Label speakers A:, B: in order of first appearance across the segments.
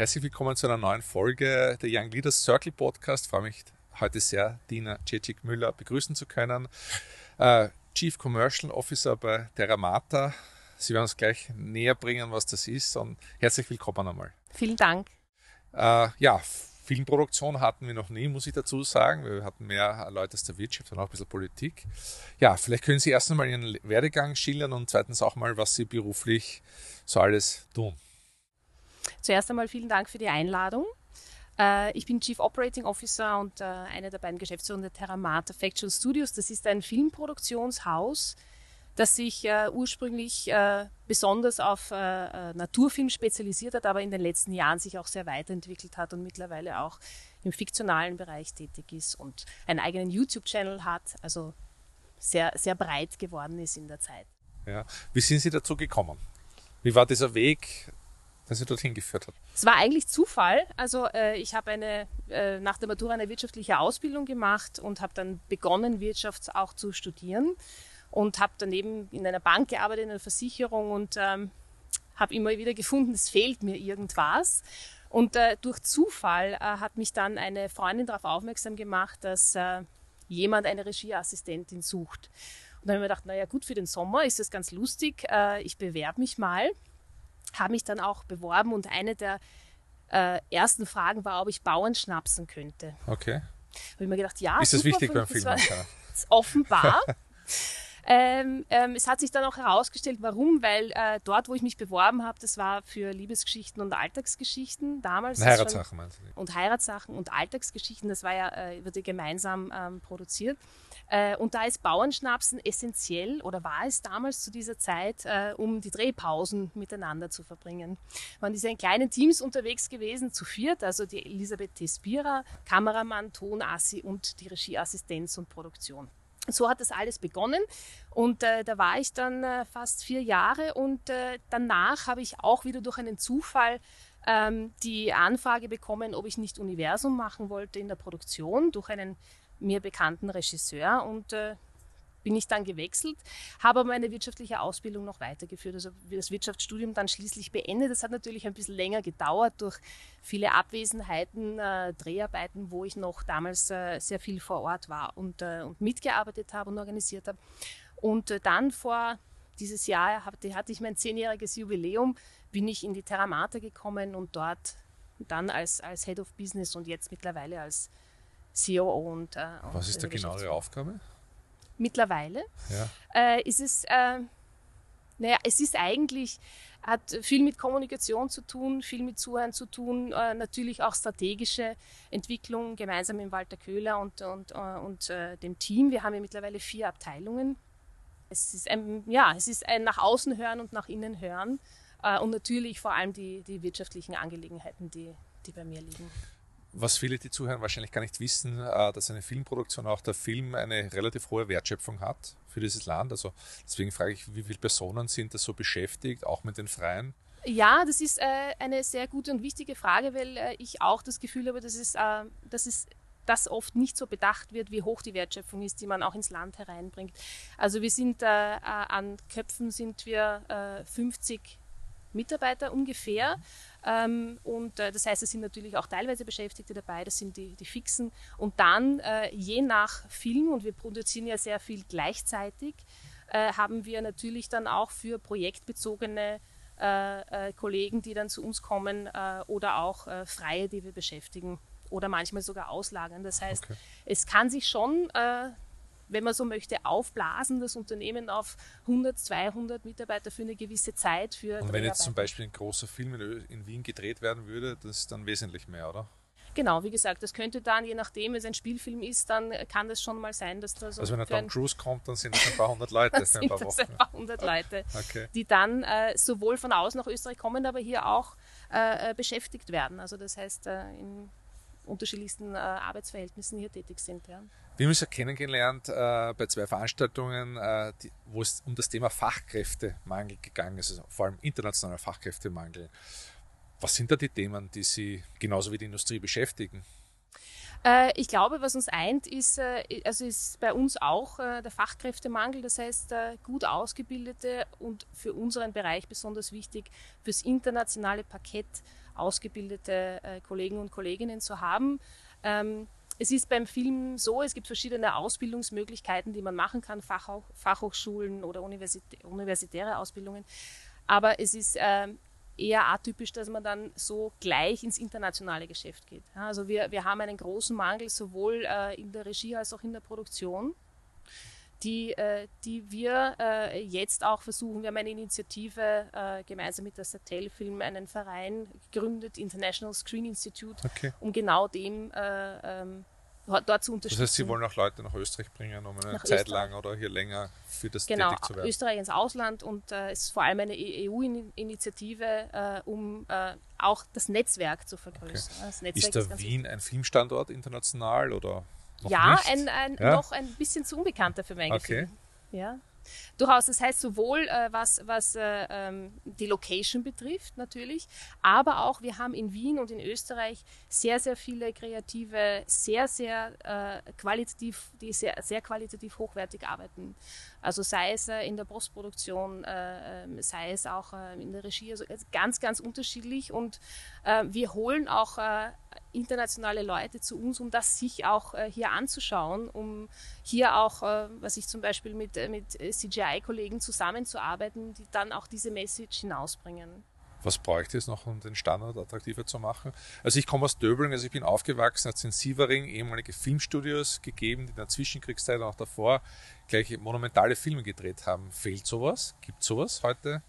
A: Herzlich willkommen zu einer neuen Folge der Young Leaders Circle Podcast. Ich freue mich heute sehr, Dina Cecic Müller begrüßen zu können. Äh, Chief Commercial Officer bei Terramata. Sie werden uns gleich näher bringen, was das ist. Und herzlich willkommen einmal.
B: Vielen Dank.
A: Äh, ja, Filmproduktion hatten wir noch nie, muss ich dazu sagen. Wir hatten mehr Leute aus der Wirtschaft und auch ein bisschen Politik. Ja, vielleicht können Sie erst einmal Ihren Werdegang schildern und zweitens auch mal, was Sie beruflich so alles tun.
B: Zuerst einmal vielen Dank für die Einladung. Äh, ich bin Chief Operating Officer und äh, eine der beiden Geschäftsführer der Terramata Factual Studios. Das ist ein Filmproduktionshaus, das sich äh, ursprünglich besonders auf Naturfilm spezialisiert hat, aber in den letzten Jahren sich auch sehr weiterentwickelt hat und mittlerweile auch im fiktionalen Bereich tätig ist und einen eigenen YouTube-Channel hat, also sehr, sehr breit geworden ist in der Zeit.
A: Ja. Wie sind Sie dazu gekommen? Wie war dieser Weg das Sie dorthin geführt hat?
B: Es war eigentlich Zufall. Also äh, ich habe eine äh, nach der Matura eine wirtschaftliche Ausbildung gemacht und habe dann begonnen, Wirtschaft auch zu studieren und habe daneben in einer Bank gearbeitet, in einer Versicherung und ähm, habe immer wieder gefunden, es fehlt mir irgendwas. Und äh, durch Zufall äh, hat mich dann eine Freundin darauf aufmerksam gemacht, dass äh, jemand eine Regieassistentin sucht. Und dann habe ich mir gedacht, naja gut, für den Sommer ist das ganz lustig, äh, ich bewerbe mich mal habe mich dann auch beworben und eine der äh, ersten Fragen war, ob ich Bauern schnapsen könnte.
A: Okay.
B: Habe ich mir gedacht, ja.
A: Ist das wichtig beim Film?
B: offenbar. Ähm, ähm, es hat sich dann auch herausgestellt, warum, weil äh, dort, wo ich mich beworben habe, das war für Liebesgeschichten und Alltagsgeschichten damals.
A: Und Heiratssachen meinst
B: du? Und Heiratssachen und Alltagsgeschichten, das war ja, äh, wurde gemeinsam ähm, produziert. Äh, und da ist Bauernschnapsen essentiell oder war es damals zu dieser Zeit, äh, um die Drehpausen miteinander zu verbringen. Man ist ja in kleinen Teams unterwegs gewesen, zu viert, also die Elisabeth Tespira, Kameramann, Tonassi und die Regieassistenz und Produktion. So hat das alles begonnen. Und äh, da war ich dann äh, fast vier Jahre. Und äh, danach habe ich auch wieder durch einen Zufall ähm, die Anfrage bekommen, ob ich nicht Universum machen wollte in der Produktion durch einen mir bekannten Regisseur. Und äh, bin ich dann gewechselt, habe aber meine wirtschaftliche Ausbildung noch weitergeführt, also das Wirtschaftsstudium dann schließlich beendet. Das hat natürlich ein bisschen länger gedauert durch viele Abwesenheiten, äh, Dreharbeiten, wo ich noch damals äh, sehr viel vor Ort war und, äh, und mitgearbeitet habe und organisiert habe. Und äh, dann vor dieses Jahr hatte, hatte ich mein zehnjähriges Jubiläum, bin ich in die Terramata gekommen und dort dann als, als Head of Business und jetzt mittlerweile als COO und. Äh,
A: Was ist da genau Ihre Aufgabe?
B: Mittlerweile
A: ja.
B: äh, ist es, äh, naja, es ist eigentlich, hat viel mit Kommunikation zu tun, viel mit Zuhören zu tun, äh, natürlich auch strategische Entwicklung gemeinsam mit Walter Köhler und, und, äh, und äh, dem Team. Wir haben ja mittlerweile vier Abteilungen. Es ist ein, ja, es ist ein nach außen hören und nach innen hören äh, und natürlich vor allem die, die wirtschaftlichen Angelegenheiten, die, die bei mir liegen
A: was viele, die zuhören, wahrscheinlich gar nicht wissen, äh, dass eine Filmproduktion, auch der Film, eine relativ hohe Wertschöpfung hat für dieses Land. Also deswegen frage ich, wie viele Personen sind da so beschäftigt, auch mit den Freien?
B: Ja, das ist äh, eine sehr gute und wichtige Frage, weil äh, ich auch das Gefühl habe, dass es, dass es das oft nicht so bedacht wird, wie hoch die Wertschöpfung ist, die man auch ins Land hereinbringt. Also wir sind an Köpfen sind wir 50 Mitarbeiter ungefähr. Ähm, und äh, das heißt, es sind natürlich auch teilweise Beschäftigte dabei, das sind die, die Fixen. Und dann, äh, je nach Film, und wir produzieren ja sehr viel gleichzeitig, äh, haben wir natürlich dann auch für projektbezogene Kollegen, die dann zu uns kommen oder auch Freie, die wir beschäftigen oder manchmal sogar auslagern. Das heißt, okay. es kann sich schon wenn man so möchte, aufblasen, das Unternehmen auf 100, 200 Mitarbeiter für eine gewisse Zeit. Für
A: Und wenn jetzt zum Beispiel ein großer Film in Wien gedreht werden würde, das ist dann wesentlich mehr, oder?
B: Genau, wie gesagt, das könnte dann, je nachdem es ein Spielfilm ist, dann kann das schon mal sein, dass da so.
A: Also wenn ein Tom Cruise kommt, dann sind das ein paar hundert Leute
B: für ein paar Wochen. ein paar hundert Leute, okay. die dann äh, sowohl von außen nach Österreich kommen, aber hier auch äh, äh beschäftigt werden. Also das heißt, äh, in unterschiedlichsten äh, Arbeitsverhältnissen hier tätig sind. Ja.
A: Wir haben uns ja kennengelernt äh, bei zwei Veranstaltungen, äh, die, wo es um das Thema Fachkräftemangel gegangen ist, also vor allem internationaler Fachkräftemangel. Was sind da die Themen, die Sie genauso wie die Industrie beschäftigen?
B: Äh, ich glaube, was uns eint, ist, äh, also ist bei uns auch äh, der Fachkräftemangel. Das heißt, gut ausgebildete und für unseren Bereich besonders wichtig, fürs internationale Parkett ausgebildete Kollegen und Kolleginnen zu haben. Es ist beim Film so, es gibt verschiedene Ausbildungsmöglichkeiten, die man machen kann, Fachhoch Fachhochschulen oder universitäre Ausbildungen. Aber es ist ähm, eher atypisch, dass man dann so gleich ins internationale Geschäft geht. Also wir, wir haben einen großen Mangel sowohl äh, in der Regie als auch in der Produktion, die, äh, die wir äh, jetzt auch versuchen. Wir haben eine Initiative äh, gemeinsam mit der Satel Film, einen Verein gegründet, International Screen Institute,
A: okay.
B: um genau dem äh, ähm, dort zu unterstützen.
A: Das heißt, Sie wollen auch Leute nach Österreich bringen, um eine nach Zeit Österreich. lang oder hier länger für das
B: genau,
A: tätig zu werden?
B: Österreich ins Ausland und es ist vor allem eine EU-Initiative, äh, um auch das Netzwerk zu vergrößern.
A: Okay. Netzwerk ist da ist Wien ein Filmstandort international oder
B: ja, ein, ein, ja, noch ein bisschen zu unbekannter für mein okay. Gefühl. Ja. Durchaus, das heißt sowohl äh, was, was äh, ähm, die Location betrifft natürlich, aber auch wir haben in Wien und in Österreich sehr, sehr viele kreative, sehr, sehr äh, qualitativ, die sehr, sehr qualitativ hochwertig arbeiten. Also sei es äh, in der Postproduktion, äh, ähm, sei es auch äh, in der Regie, also ganz, ganz unterschiedlich und wir holen auch internationale Leute zu uns, um das sich auch hier anzuschauen, um hier auch, was ich zum Beispiel mit, mit CGI-Kollegen zusammenzuarbeiten, die dann auch diese Message hinausbringen.
A: Was bräuchte es noch, um den Standard attraktiver zu machen? Also ich komme aus Döbling, also ich bin aufgewachsen, hat es in Sievering ehemalige Filmstudios gegeben, die in der Zwischenkriegszeit und auch davor gleich monumentale Filme gedreht haben. Fehlt sowas? Gibt sowas heute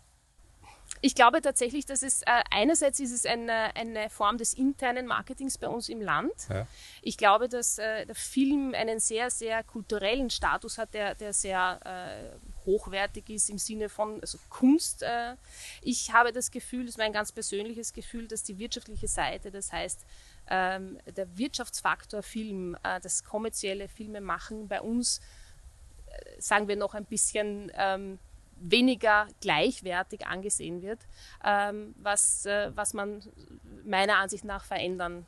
B: ich glaube tatsächlich, dass es äh, einerseits ist es eine, eine Form des internen Marketings bei uns im Land. Ja. Ich glaube, dass äh, der Film einen sehr, sehr kulturellen Status hat, der, der sehr äh, hochwertig ist im Sinne von also Kunst. Äh. ich habe das Gefühl, das ist mein ganz persönliches Gefühl, dass die wirtschaftliche Seite, das heißt ähm, der Wirtschaftsfaktor Film, äh, das kommerzielle Filmemachen bei uns, äh, sagen wir noch ein bisschen ähm, weniger gleichwertig angesehen wird, ähm, was, äh, was man meiner Ansicht nach verändern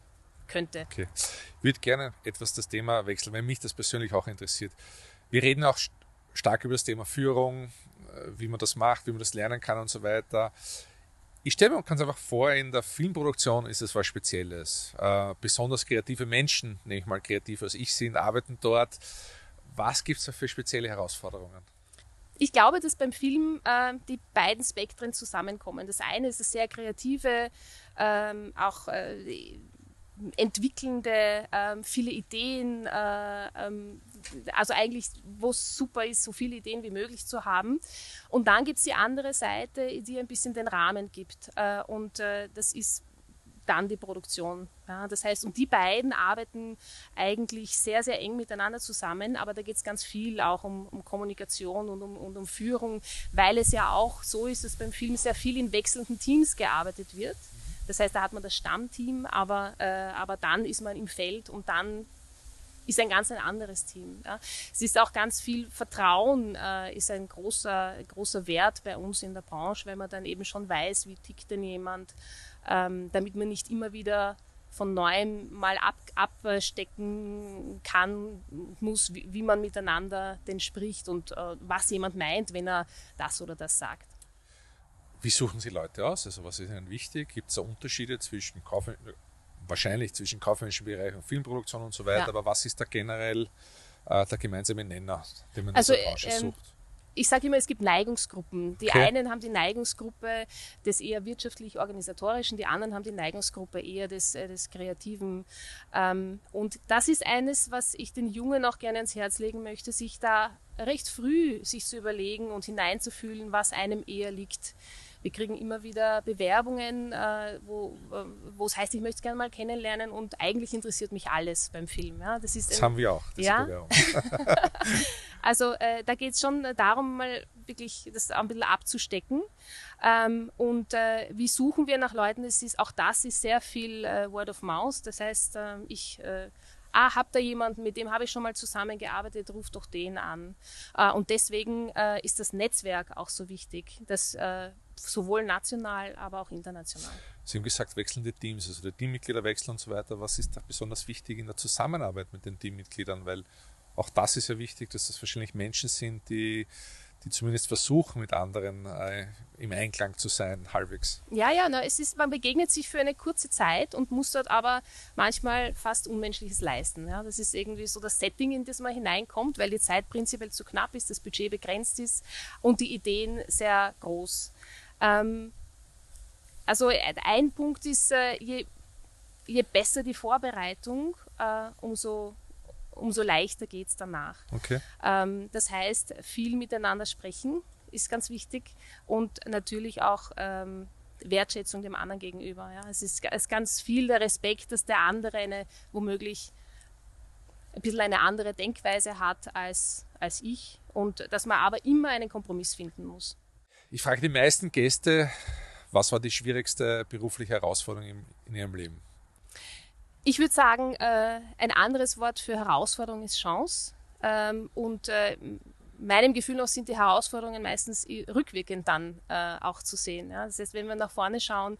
B: könnte.
A: Okay. Ich würde gerne etwas das Thema wechseln, weil mich das persönlich auch interessiert. Wir reden auch stark über das Thema Führung, äh, wie man das macht, wie man das lernen kann und so weiter. Ich stelle mir ganz einfach vor, in der Filmproduktion ist es was Spezielles. Äh, besonders kreative Menschen, nehme ich mal kreativ als ich sind, arbeiten dort. Was gibt es da für spezielle Herausforderungen?
B: Ich glaube, dass beim Film äh, die beiden Spektren zusammenkommen. Das eine ist das sehr kreative, ähm, auch äh, entwickelnde, äh, viele Ideen, äh, ähm, also eigentlich, wo es super ist, so viele Ideen wie möglich zu haben. Und dann gibt es die andere Seite, die ein bisschen den Rahmen gibt. Äh, und äh, das ist dann die Produktion. Ja, das heißt, und die beiden arbeiten eigentlich sehr, sehr eng miteinander zusammen, aber da geht es ganz viel auch um, um Kommunikation und um, und um Führung, weil es ja auch so ist, dass beim Film sehr viel in wechselnden Teams gearbeitet wird. Das heißt, da hat man das Stammteam, aber, äh, aber dann ist man im Feld und dann ist ein ganz ein anderes Team. Ja. Es ist auch ganz viel Vertrauen, äh, ist ein großer, großer Wert bei uns in der Branche, weil man dann eben schon weiß, wie tickt denn jemand, ähm, damit man nicht immer wieder von neuem mal ab, abstecken kann, muss, wie, wie, man miteinander denn spricht und äh, was jemand meint, wenn er das oder das sagt.
A: Wie suchen Sie Leute aus? Also was ist Ihnen wichtig? Gibt es da Unterschiede zwischen Kauf, wahrscheinlich zwischen kaufmännischen Bereich und Filmproduktion und so weiter, ja. aber was ist da generell äh, der gemeinsame Nenner, den man
B: also,
A: in dieser Branche
B: ähm,
A: sucht?
B: Ich sage immer, es gibt Neigungsgruppen. Die okay. einen haben die Neigungsgruppe des eher wirtschaftlich-organisatorischen, die anderen haben die Neigungsgruppe eher des, äh, des Kreativen. Ähm, und das ist eines, was ich den Jungen auch gerne ans Herz legen möchte, sich da recht früh sich zu überlegen und hineinzufühlen, was einem eher liegt. Wir kriegen immer wieder Bewerbungen, äh, wo äh, es heißt, ich möchte es gerne mal kennenlernen und eigentlich interessiert mich alles beim Film. Ja,
A: das ist das ein, haben wir auch, diese
B: ja? Bewerbung. also äh, da geht es schon darum, mal wirklich das ein bisschen abzustecken. Ähm, und äh, wie suchen wir nach Leuten? Das ist, auch das ist sehr viel äh, Word of Mouth. Das heißt, äh, ich äh, ah, hab da jemanden, mit dem habe ich schon mal zusammengearbeitet, ruf doch den an. Äh, und deswegen ist das Netzwerk auch so wichtig, dass sowohl national, aber auch international.
A: Sie haben gesagt, wechselnde Teams, also die Teammitglieder wechseln und so weiter. Was ist da besonders wichtig in der Zusammenarbeit mit den Teammitgliedern? Weil auch das ist ja wichtig, dass das wahrscheinlich Menschen sind, die die zumindest versuchen, mit anderen äh, im Einklang zu sein, halbwegs.
B: Ja, ja, na, es ist, man begegnet sich für eine kurze Zeit und muss dort aber manchmal fast Unmenschliches leisten. Ja. Das ist irgendwie so das Setting, in das man hineinkommt, weil die Zeit prinzipiell zu knapp ist, das Budget begrenzt ist und die Ideen sehr groß. Ähm, also ein Punkt ist, äh, je, je besser die Vorbereitung, äh, umso umso leichter geht es danach.
A: Okay.
B: Ähm, das heißt, viel miteinander sprechen ist ganz wichtig und natürlich auch ähm, Wertschätzung dem anderen gegenüber. Ja. Es, ist, es ist ganz viel der Respekt, dass der andere eine womöglich ein bisschen eine andere Denkweise hat als, als ich und dass man aber immer einen Kompromiss finden muss.
A: Ich frage die meisten Gäste, was war die schwierigste berufliche Herausforderung in, in ihrem Leben?
B: Ich würde sagen, äh, ein anderes Wort für Herausforderung ist Chance. Ähm, und äh, meinem Gefühl nach sind die Herausforderungen meistens rückwirkend dann äh, auch zu sehen. Ja? Das heißt, wenn wir nach vorne schauen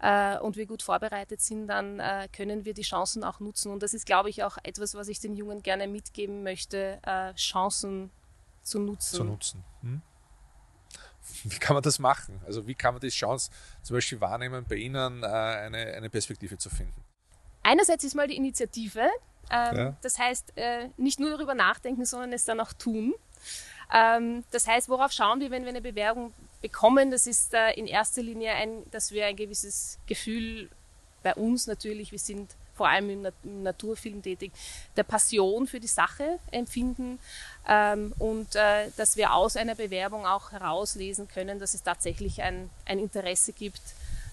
B: äh, und wir gut vorbereitet sind, dann äh, können wir die Chancen auch nutzen. Und das ist, glaube ich, auch etwas, was ich den Jungen gerne mitgeben möchte, äh, Chancen zu nutzen.
A: Zu nutzen. Hm? Wie kann man das machen? Also wie kann man die Chance zum Beispiel wahrnehmen, bei Ihnen eine, eine Perspektive zu finden?
B: Einerseits ist mal die Initiative. Ähm, ja. Das heißt, äh, nicht nur darüber nachdenken, sondern es dann auch tun. Ähm, das heißt, worauf schauen wir, wenn wir eine Bewerbung bekommen? Das ist äh, in erster Linie, ein, dass wir ein gewisses Gefühl bei uns natürlich, wir sind vor allem im, Nat im Naturfilm tätig, der Passion für die Sache empfinden ähm, und äh, dass wir aus einer Bewerbung auch herauslesen können, dass es tatsächlich ein, ein Interesse gibt,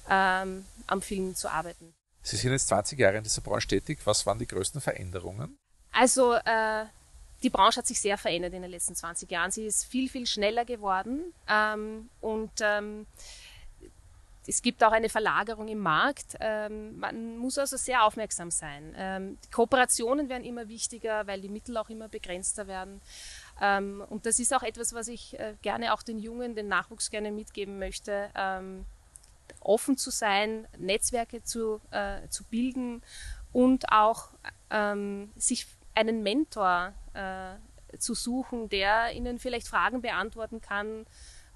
B: ähm, am Film zu arbeiten.
A: Sie sind jetzt 20 Jahre in dieser Branche tätig. Was waren die größten Veränderungen?
B: Also äh, die Branche hat sich sehr verändert in den letzten 20 Jahren. Sie ist viel, viel schneller geworden ähm, und ähm, es gibt auch eine Verlagerung im Markt. Ähm, man muss also sehr aufmerksam sein. Ähm, Kooperationen werden immer wichtiger, weil die Mittel auch immer begrenzter werden. Ähm, und das ist auch etwas, was ich äh, gerne auch den Jungen, den Nachwuchs gerne mitgeben möchte ähm, offen zu sein, Netzwerke zu, äh, zu bilden und auch ähm, sich einen Mentor äh, zu suchen, der ihnen vielleicht Fragen beantworten kann,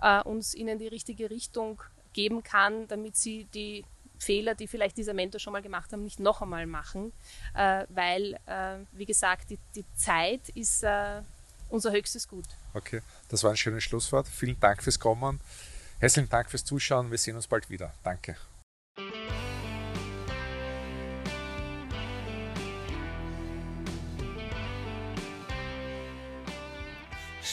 B: äh, uns ihnen die richtige Richtung geben kann, damit sie die Fehler, die vielleicht dieser Mentor schon mal gemacht haben, nicht noch einmal machen, äh, weil, äh, wie gesagt, die, die Zeit ist äh, unser höchstes Gut.
A: Okay, das war ein schönes Schlusswort. Vielen Dank fürs Kommen. Herzlichen Dank fürs Zuschauen. Wir sehen uns bald wieder. Danke.